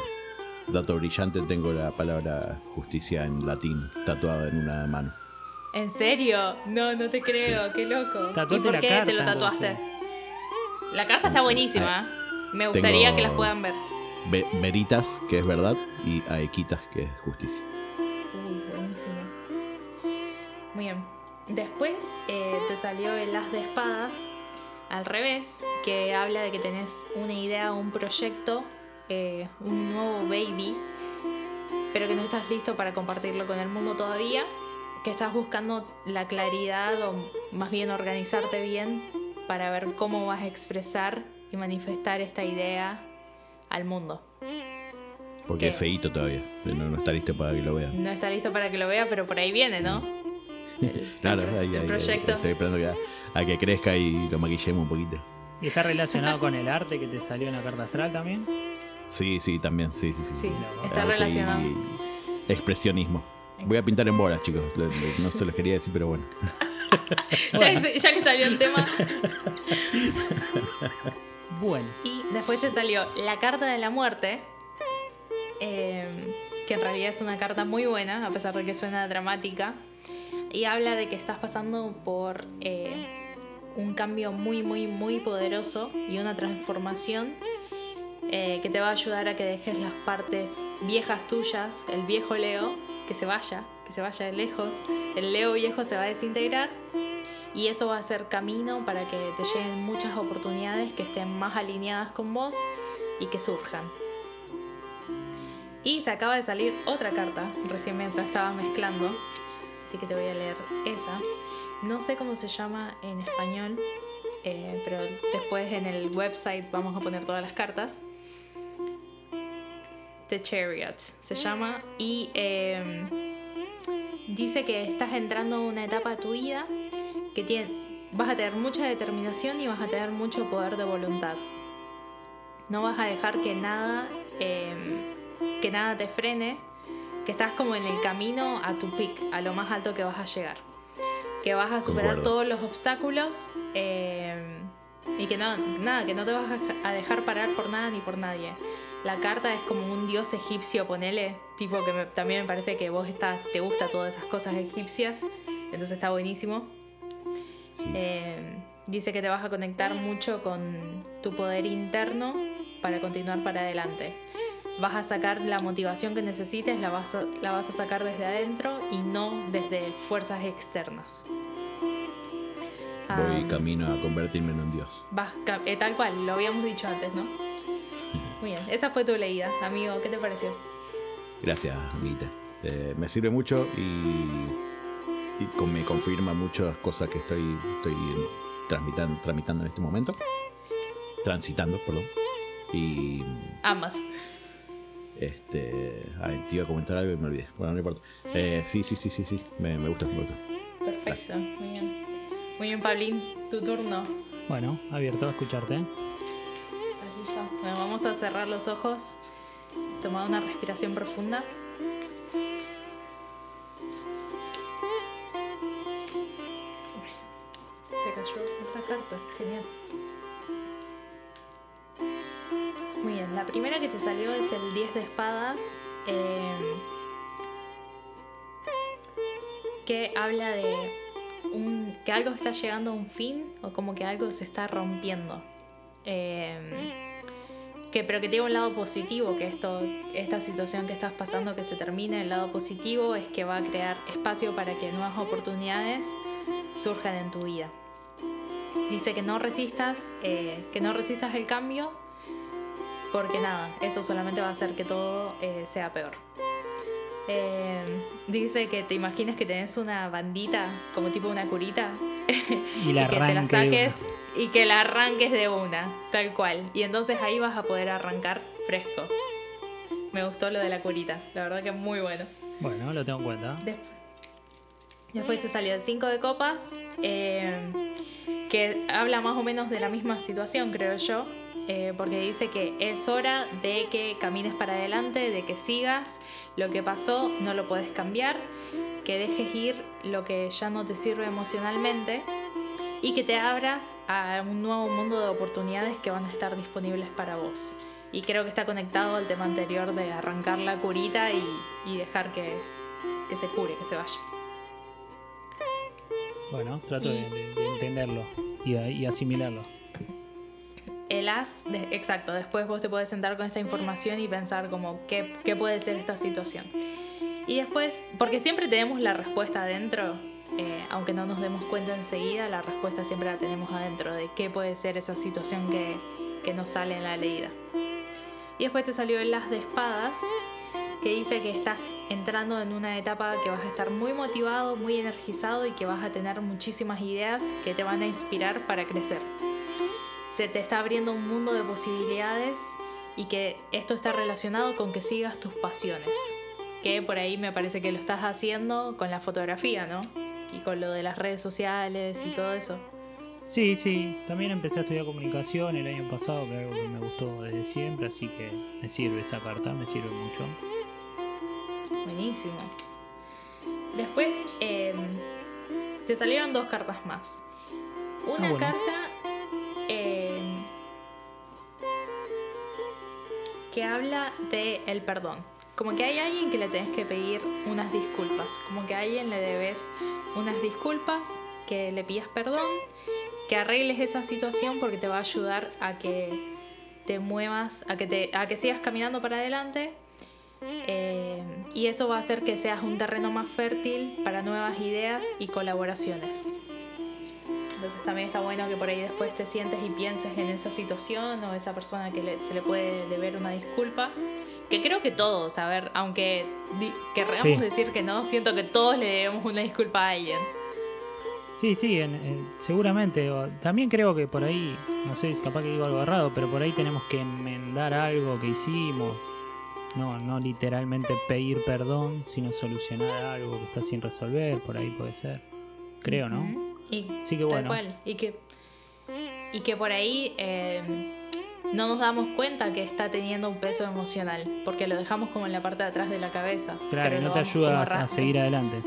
dato brillante, tengo la palabra justicia en latín tatuada en una mano. ¿En serio? No, no te creo, qué loco. Tatuate ¿Y por qué carta, te lo tatuaste? entonces. La carta está buenísima. Me gustaría Tengo- que las puedan ver. Ve- veritas, que es verdad, y Aequitas, que es justicia. Uy, buenísimo. Muy bien. Después eh, te salió el as de espadas al revés, que habla de que tenés una idea, un proyecto, eh, un nuevo baby, pero que no estás listo para compartirlo con el mundo todavía, que estás buscando la claridad o más bien organizarte bien para ver cómo vas a expresar y manifestar esta idea al mundo. Porque ¿Qué? es feíto todavía. No, no está listo para que lo vean. No está listo para que lo vea, pero por ahí viene, ¿no? El- Claro, el, ahí, el ahí, ahí, proyecto. estoy esperando que, a, que crezca y lo maquillemos un poquito. ¿Y está relacionado con el arte que te salió en la carta astral también? Sí, sí, también. Sí, sí, sí. Está Arte relacionado. y expresionismo. Voy a pintar en bolas, chicos. No se los quería decir, pero bueno. Ya, que- ya que salió el tema. Bueno, Y después te salió la carta de la muerte, eh, que en realidad es una carta muy buena, a pesar de que suena dramática. Y habla de que estás pasando por eh, un cambio muy, muy, muy poderoso y una transformación eh, que te va a ayudar a que dejes las partes viejas tuyas, el viejo Leo, que se vaya, que se vaya de lejos. El Leo viejo se va a desintegrar y eso va a ser camino para que te lleguen muchas oportunidades que estén más alineadas con vos y que surjan. Y se acaba de salir otra carta, recién mientras estaba mezclando, así que te voy a leer esa. No sé cómo se llama en español, eh, pero después en el website vamos a poner todas las cartas. The Chariot se llama y eh, dice que estás entrando a una etapa de tu vida que tiene, vas a tener mucha determinación y vas a tener mucho poder de voluntad. No vas a dejar que nada, eh, que nada te frene, que estás como en el camino a tu pic, a lo más alto que vas a llegar. Que vas a superar Concuerdo. todos los obstáculos eh, y que no, nada, que no te vas a dejar parar por nada ni por nadie. La carta es como un dios egipcio, ponele, tipo que me- también me parece que vos estás, te gusta todas esas cosas egipcias, entonces está buenísimo. Sí. Eh, dice que te vas a conectar mucho con tu poder interno para continuar para adelante. Vas a sacar la motivación que necesites, la vas a, la vas a sacar desde adentro y no desde fuerzas externas. Voy Ah, camino a convertirme en un dios. vas eh, tal cual, lo habíamos dicho antes, ¿no? Muy bien, esa fue tu leída, amigo. ¿Qué te pareció? Gracias, amiguita. Eh, me sirve mucho y, y con- me confirma muchas cosas que estoy, estoy transmitando, tramitando en este momento. Transitando, perdón. Y Ambas. este. Ay, te iba a comentar algo y me olvidé. Bueno, no importa. Eh, sí, sí, sí, sí, sí. Me, me gusta, me gusta. Perfecto, muy bien. Muy bien, Pablín, tu turno. bueno, abierto a escucharte. Bueno, vamos a cerrar los ojos. Tomar una respiración profunda. Se cayó otra carta. Genial. Muy bien, la primera que te salió es el 10 de espadas. eh, que habla de que algo está llegando a un fin o como que algo se está rompiendo. Eh, que, pero que tiene un lado positivo, que esto, esta situación que estás pasando que se termine, el lado positivo es que va a crear espacio para que nuevas oportunidades surjan en tu vida. Dice que no resistas, eh, que no resistas el cambio, porque nada, eso solamente va a hacer que todo eh, sea peor. Eh, dice que te imaginas que tenés una bandita, como tipo una curita, Y la y que te la saques y que la arranques de una, tal cual. Y entonces ahí vas a poder arrancar fresco. Me gustó lo de la curita, la verdad que es muy bueno. Bueno, lo tengo en cuenta. Después, después te salió el 5 de copas, eh, que habla más o menos de la misma situación, creo yo, eh, porque dice que es hora de que camines para adelante, de que sigas, lo que pasó no lo puedes cambiar, que dejes ir lo que ya no te sirve emocionalmente y que te abras a un nuevo mundo de oportunidades que van a estar disponibles para vos. Y creo que está conectado al tema anterior de arrancar la curita y, y dejar que, que se cure, que se vaya. Bueno, trato de, entenderlo y, asimilarlo. El as, exacto, después vos te puedes sentar con esta información y pensar como qué, puede ser esta situación. Y después, porque siempre tenemos la respuesta adentro, eh, aunque no nos demos cuenta enseguida, la respuesta siempre la tenemos adentro de qué puede ser esa situación que, que nos sale en la leída. Y después te salió el as de espadas, que dice que estás entrando en una etapa que vas a estar muy motivado, muy energizado y que vas a tener muchísimas ideas que te van a inspirar para crecer. Se te está abriendo un mundo de posibilidades y que esto está relacionado con que sigas tus pasiones. Que por ahí me parece que lo estás haciendo con la fotografía, ¿no? Y con lo de las redes sociales y todo eso. Sí, sí, también empecé a estudiar comunicación el año pasado, que es algo que me gustó desde siempre, así que me sirve esa carta, me sirve mucho. Buenísimo. Después em, te salieron dos cartas más. Una ah, carta que habla de el perdón. Como que hay alguien que le tenés que pedir unas disculpas. Como que a alguien le debes unas disculpas, que le pidas perdón, que arregles esa situación porque te va a ayudar a que te muevas, a que, te, a que sigas caminando para adelante eh, y eso va a hacer que seas un terreno más fértil para nuevas ideas y colaboraciones. Entonces también está bueno que por ahí después te sientes y pienses en esa situación o esa persona que se le puede deber una disculpa. Que creo que todos, a ver, aunque querramos decir que no, siento que todos le debemos una disculpa a alguien. Sí, sí, seguramente. También creo que por ahí, no sé, capaz que digo algo errado, pero por ahí tenemos que enmendar algo que hicimos no, no literalmente pedir perdón, sino solucionar algo que está sin resolver, por ahí puede ser. Creo, ¿no? Y, sí que bueno. Y que, y que por ahí eh, no nos damos cuenta que está teniendo un peso emocional, porque lo dejamos como en la parte de atrás de la cabeza. Claro, no te ayuda a seguir adelante.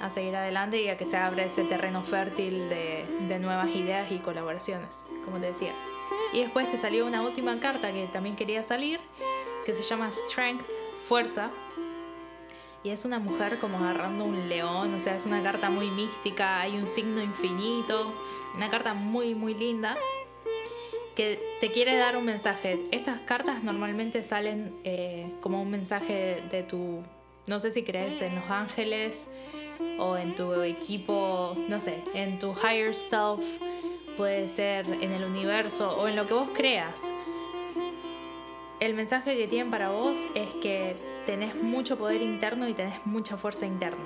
A seguir adelante y a que se abra ese terreno fértil de, de nuevas ideas y colaboraciones, como te decía. Y después te salió una última carta que también quería salir, que se llama Strength, Fuerza. Y es una mujer como agarrando un león, o sea, es una carta muy mística, hay un signo infinito, una carta muy, muy linda que te quiere dar un mensaje. Estas cartas normalmente salen eh, como un mensaje de tu, no sé si crees en los ángeles o en tu equipo, no sé, en tu higher self, puede ser en el universo o en lo que vos creas el mensaje que tienen para vos es que tenés mucho poder interno y tenés mucha fuerza interna.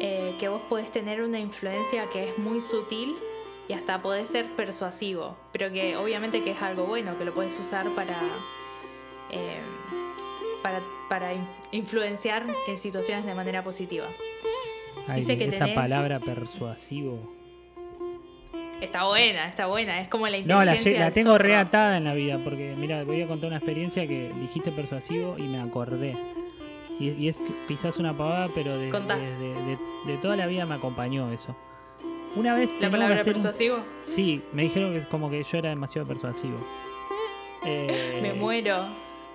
Eh, que vos podés tener una influencia que es muy sutil y hasta podés ser persuasivo, pero que obviamente que es algo bueno, que lo puedes usar para, eh, para, influenciar en situaciones de manera positiva. Dice que esa palabra persuasivo Está buena, está buena. Es como la inteligencia. No, la, tengo reatada en la vida. Porque, mira, voy a contar una experiencia que dijiste persuasivo y me acordé. Y, es quizás una pavada, pero de, toda la vida me acompañó eso. Una vez. ¿La palabra persuasivo? Sí, me dijeron que es como que yo era demasiado persuasivo. Eh, me muero.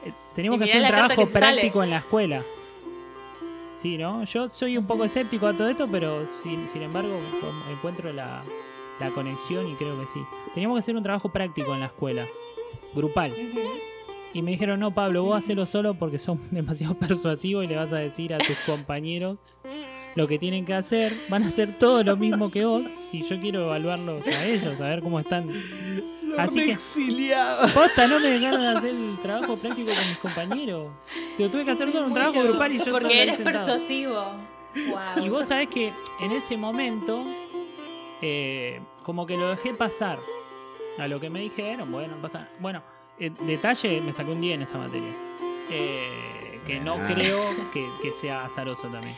Eh, teníamos que hacer un trabajo práctico en la escuela. Sí, ¿no? Yo soy un poco escéptico a todo esto, pero sin, sin embargo encuentro la, la conexión y creo que sí. Teníamos que hacer un trabajo práctico en la escuela, grupal. Y me dijeron, no, Pablo, vos hacelo solo porque son demasiado persuasivos y le vas a decir a tus compañeros lo que tienen que hacer. Van a hacer todo lo mismo que vos y yo quiero evaluarlos a ellos, a ver cómo están. Así que, posta, no me dejaron hacer el trabajo práctico con mis compañeros. Te tuve que hacer solo un trabajo grupal y yo Porque eres persuasivo. Y vos sabés que en ese momento eh, como que lo dejé pasar. A lo que me dijeron, bueno, pasa. Bueno, eh, detalle, me saqué un día en esa materia. Eh, que no ah. creo que, sea azaroso también.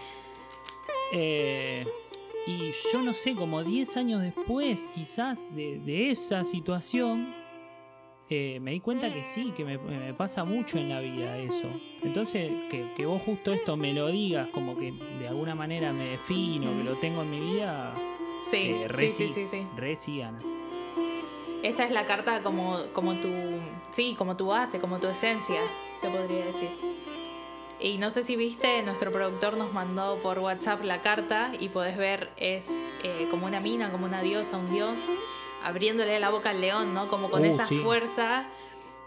y yo no sé, como 10 años después, quizás, de, esa situación, me di cuenta que sí, que me, pasa mucho en la vida eso. Entonces, que, que, vos justo esto me lo digas, como que de alguna manera me defino, que lo tengo en mi vida, Sí, sí, sí, sí, sí. Ana. Esta es la carta como, como tu. Sí, como tu base, como tu esencia, se podría decir. Y no sé si viste, nuestro productor nos mandó por WhatsApp la carta y podés ver, es eh, como una mina, como una diosa, un dios, abriéndole la boca al león, ¿no? Como con Uh, esa sí. fuerza,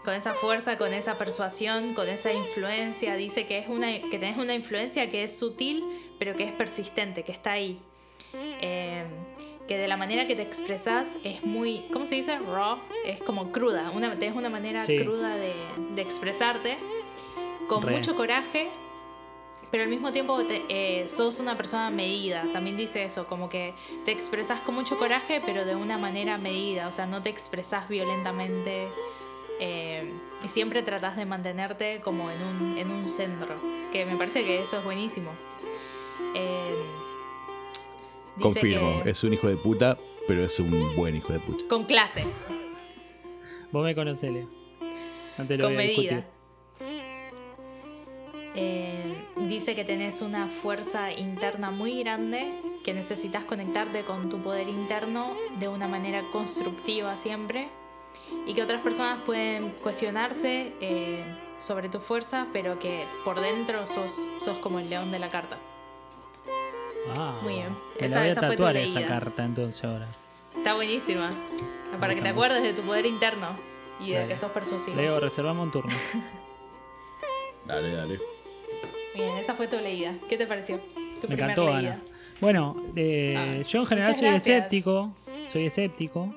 con esa fuerza, con esa persuasión, con esa influencia. Dice que, es una, que tenés una influencia que es sutil, pero que es persistente, que está ahí. Eh, que de la manera que te expresas es muy, ¿cómo se dice? Raw, es como cruda, una, tenés una manera Sí. cruda de, de expresarte, con Re. mucho coraje, pero al mismo tiempo te- eh, sos una persona medida, también dice eso, como que te expresas con mucho coraje, pero de una manera medida, o sea, no te expresas violentamente. eh, y siempre tratás de mantenerte como en un, en un centro, que me parece que eso es buenísimo. Eh, dice Confirmo, que- es un hijo de puta, pero es un buen hijo de puta. Con clase, Vos me conocés, Leo. No te lo con voy a discutir. medida. Eh, dice que tenés una fuerza interna muy grande, que necesitas conectarte con tu poder interno de una manera constructiva siempre, y que otras personas pueden cuestionarse eh, sobre tu fuerza, pero que por dentro sos, sos como el león de la carta. Ah, Muy bien. Me Esa- la voy a esa fue tu tatuar esa carta entonces ahora. Está buenísima. Para que te acuerdes de tu poder interno y de Dale. que sos persuasivo. Leo, reservamos un turno. Dale, dale. Bien, esa fue tu leída. ¿Qué te pareció? Tu Me encantó, leída. Ana. Bueno, eh, Ah, yo en general soy gracias. escéptico. Soy escéptico.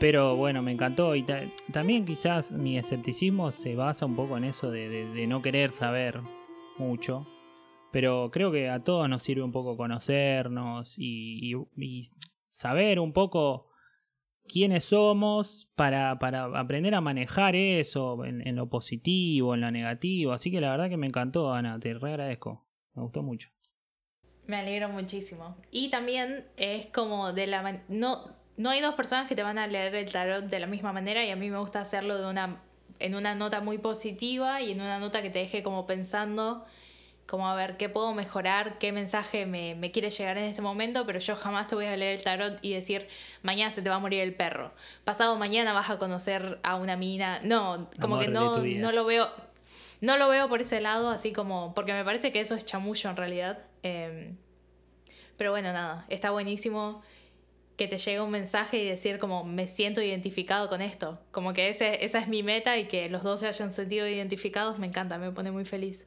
Pero bueno, me encantó. Y ta- también quizás mi escepticismo se basa un poco en eso de, de- de no querer saber mucho. Pero creo que a todos nos sirve un poco conocernos y, saber un poco quiénes somos para, para aprender a manejar eso en, lo positivo, en lo negativo. Así que la verdad que me encantó, Ana. Te re agradezco. Me gustó mucho. Me alegro muchísimo. Y también es como de la no no hay dos personas que te van a leer el tarot de la misma manera y a mí me gusta hacerlo de una en una nota muy positiva y en una nota que te deje como pensando como a ver qué puedo mejorar, qué mensaje me, me quiere llegar en este momento, pero yo jamás te voy a leer el tarot y decir mañana se te va a morir el perro, pasado mañana vas a conocer a una mina, no, como Amor que no, no lo veo, no lo veo por ese lado, así como, porque me parece que eso es chamullo en realidad. Eh, pero bueno, nada, está buenísimo que te llegue un mensaje y decir como me siento identificado con esto. Como que ese, esa es mi meta y que los dos se hayan sentido identificados me encanta, me pone muy feliz.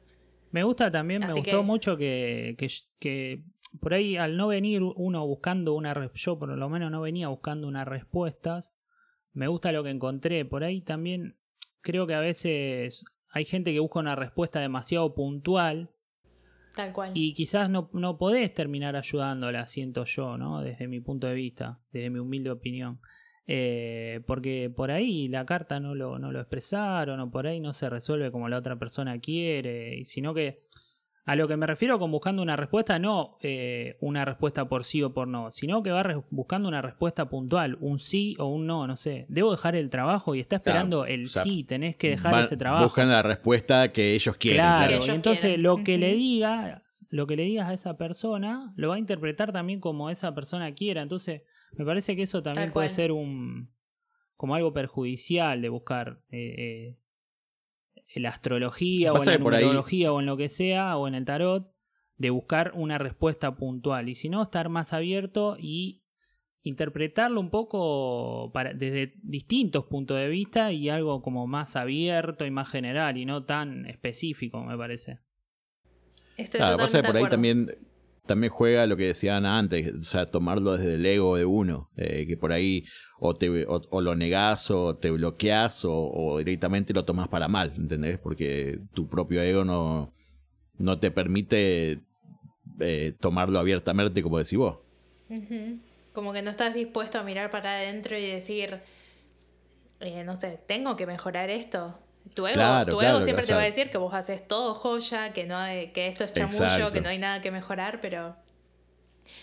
Me gusta también, me gustó que- mucho que, que, que por ahí al no venir uno buscando una yo por lo menos no venía buscando unas respuestas, me gusta lo que encontré. Por ahí también creo que a veces hay gente que busca una respuesta demasiado puntual Tal cual. y quizás no, no podés terminar ayudándola, siento yo, ¿no? Desde mi punto de vista, desde mi humilde opinión. Eh, porque por ahí la carta no lo, no lo expresaron o por ahí no se resuelve como la otra persona quiere, y sino que a lo que me refiero con buscando una respuesta, no eh, una respuesta por sí o por no, sino que va buscando una respuesta puntual, un sí o un no, no sé. Debo dejar el trabajo y está esperando Claro, el o sea, sí, tenés que dejar Van- ese trabajo. Buscan la respuesta que ellos quieren. Claro, y entonces quieren. lo que le digas, lo que le digas a esa persona, lo va a interpretar también como esa persona quiera. Entonces, me parece que eso también Tal puede cual. ser un como algo perjudicial de buscar eh, eh, en la astrología o en la ahí- numerología o en lo que sea o en el tarot, de buscar una respuesta puntual. Y si no, estar más abierto y interpretarlo un poco para, desde distintos puntos de vista y algo como más abierto y más general y no tan específico, me parece. Estoy Claro, pasa por de ahí acuerdo. también, también juega lo que decía Ana antes, o sea, tomarlo desde el ego de uno, eh, que por ahí o, te, lo negás o te bloqueás o, directamente lo tomas para mal, ¿entendés? Porque tu propio ego no, no te permite eh, tomarlo abiertamente como decís vos. Como que no estás dispuesto a mirar para adentro y decir, eh, no sé, tengo que mejorar esto. Tu ego, Claro, tu claro, siempre o te va a decir que vos haces todo joya, que no hay- que esto es chamullo, Exacto. que no hay nada que mejorar, pero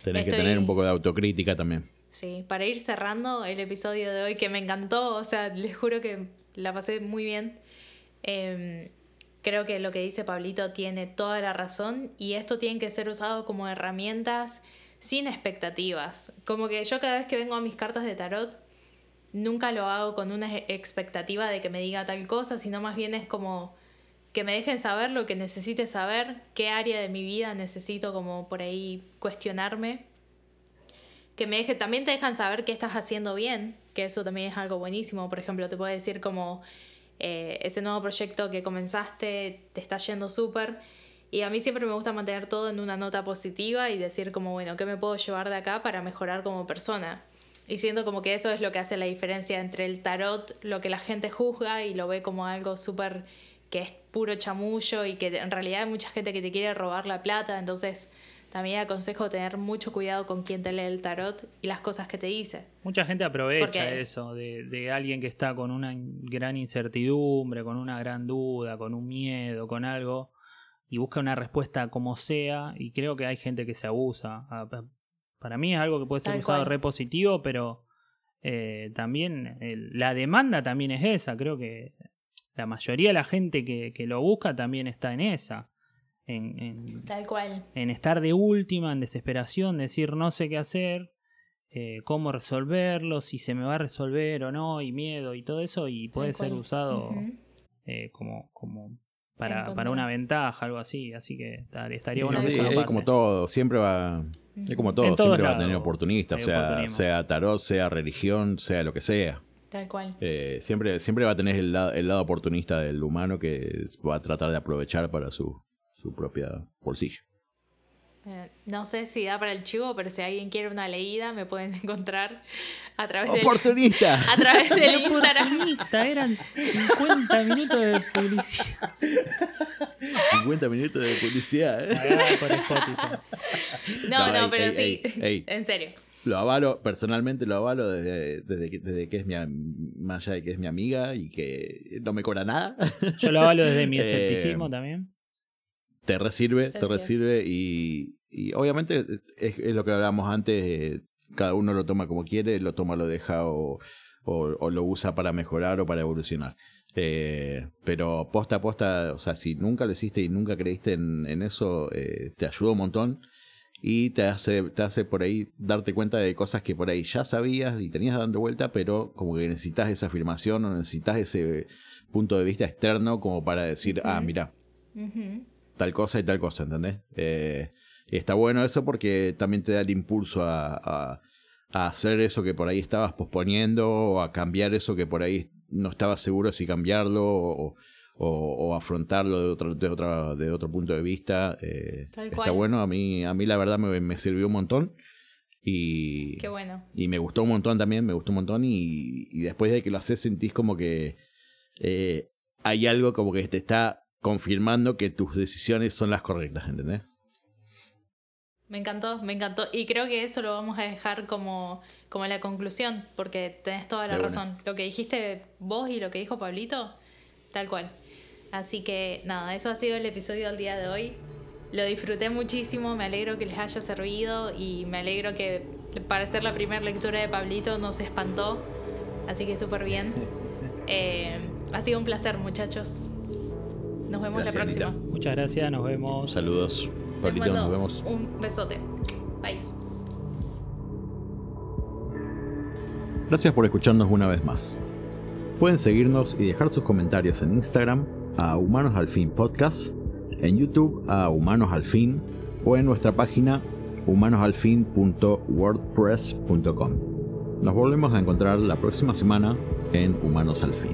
Tenés que tener un poco de autocrítica también. sí, para ir cerrando el episodio de hoy que me encantó, o sea, les juro que la pasé muy bien. Em, creo que lo que dice Pablito tiene toda la razón y esto tiene que ser usado como herramientas sin expectativas. Como que yo cada vez que vengo a mis cartas de tarot, nunca lo hago con una expectativa de que me diga tal cosa, sino más bien es como que me dejen saber lo que necesite saber, qué área de mi vida necesito como por ahí cuestionarme. Que me deje, también te dejan saber qué estás haciendo bien, que eso también es algo buenísimo. Por ejemplo, te puedo decir como eh, ese nuevo proyecto que comenzaste te está yendo súper. Y a mí siempre me gusta mantener todo en una nota positiva y decir como, bueno, ¿qué me puedo llevar de acá para mejorar como persona? Y siento como que eso es lo que hace la diferencia entre el tarot, lo que la gente juzga y lo ve como algo súper que es puro chamullo y que en realidad hay mucha gente que te quiere robar la plata, entonces también aconsejo tener mucho cuidado con quien te lee el tarot y las cosas que te dice. Mucha gente aprovecha eso, de, de, alguien que está con una gran incertidumbre, con una gran duda, con un miedo, con algo, y busca una respuesta como sea, y creo que hay gente que se abusa. Para mí es algo que puede ser usado re positivo, pero eh, también la demanda también es esa, creo que la mayoría de la gente que, que lo busca también está en esa en, Tal cual. En estar de última, en desesperación, decir no sé qué hacer, eh, cómo resolverlo, si se me va a resolver o no, y miedo y todo eso, y puede ser usado eh, como, como para, para, una ventaja, algo así. Así que estaría bueno que eso Es como todo, siempre va. Es como todo, siempre va a tener oportunistas, o sea, sea tarot, sea religión, sea lo que sea. Tal cual. Eh, siempre, siempre va a tener el, el lado oportunista del humano que va a tratar de aprovechar para su, su propia bolsillo. Eh, no sé si da para el chivo, pero si alguien quiere una leída, me pueden encontrar a través de ¡Oportunista! a través del Instagram. Oportunista, eran 50 minutos de publicidad. 50 minutos de publicidad, ¿eh? No, no, pero sí. en serio. Lo avalo, personalmente lo avalo desde, desde, que, desde que es mi, más allá de que es mi amiga y que no me cobra nada. Yo lo avalo desde mi eh, escepticismo también te resirve, te resirve y, y obviamente es, lo que hablábamos antes, eh, cada uno lo toma como quiere, lo toma, lo deja o, o, lo usa para mejorar o para evolucionar. Eh, pero posta a posta, o sea, si nunca lo hiciste y nunca creíste en, en eso, eh, te ayuda un montón y te hace, te hace por ahí darte cuenta de cosas que por ahí ya sabías y tenías dando vuelta, pero como que necesitas esa afirmación o necesitas ese punto de vista externo como para decir, ah, mira, tal cosa y tal cosa, ¿entendés? Eh, y está bueno eso porque también te da el impulso a, a, hacer eso que por ahí estabas posponiendo o a cambiar eso que por ahí no estabas seguro si cambiarlo o, o, afrontarlo de otro, de, otra, de otro punto de vista. Eh, está bueno, a mí, a mí la verdad me, me sirvió un montón. Y, Qué bueno. y me gustó un montón también, me gustó un montón y, y después de que lo haces sentís como que eh, hay algo como que te está confirmando que tus decisiones son las correctas, ¿entendés? Me encantó, me encantó. Y creo que eso lo vamos a dejar como, como la conclusión, porque tenés toda la razón. Lo que dijiste vos y lo que dijo Pablito, tal cual. Así que nada, eso ha sido el episodio del día de hoy. Lo disfruté muchísimo, me alegro que les haya servido y me alegro que para ser la primera lectura de Pablito no se espantó. Así que súper bien. Eh, ha sido un placer, muchachos. Nos vemos la próxima. Muchas gracias, nos vemos. Saludos. nos vemos. Un besote. Bye. Gracias por escucharnos una vez más. Pueden seguirnos y dejar sus comentarios en Instagram a Humanos al Fin Podcast, en YouTube a Humanos al Fin o en nuestra página humanosalfin.wordpress.com. Nos volvemos a encontrar la próxima semana en Humanos al Fin.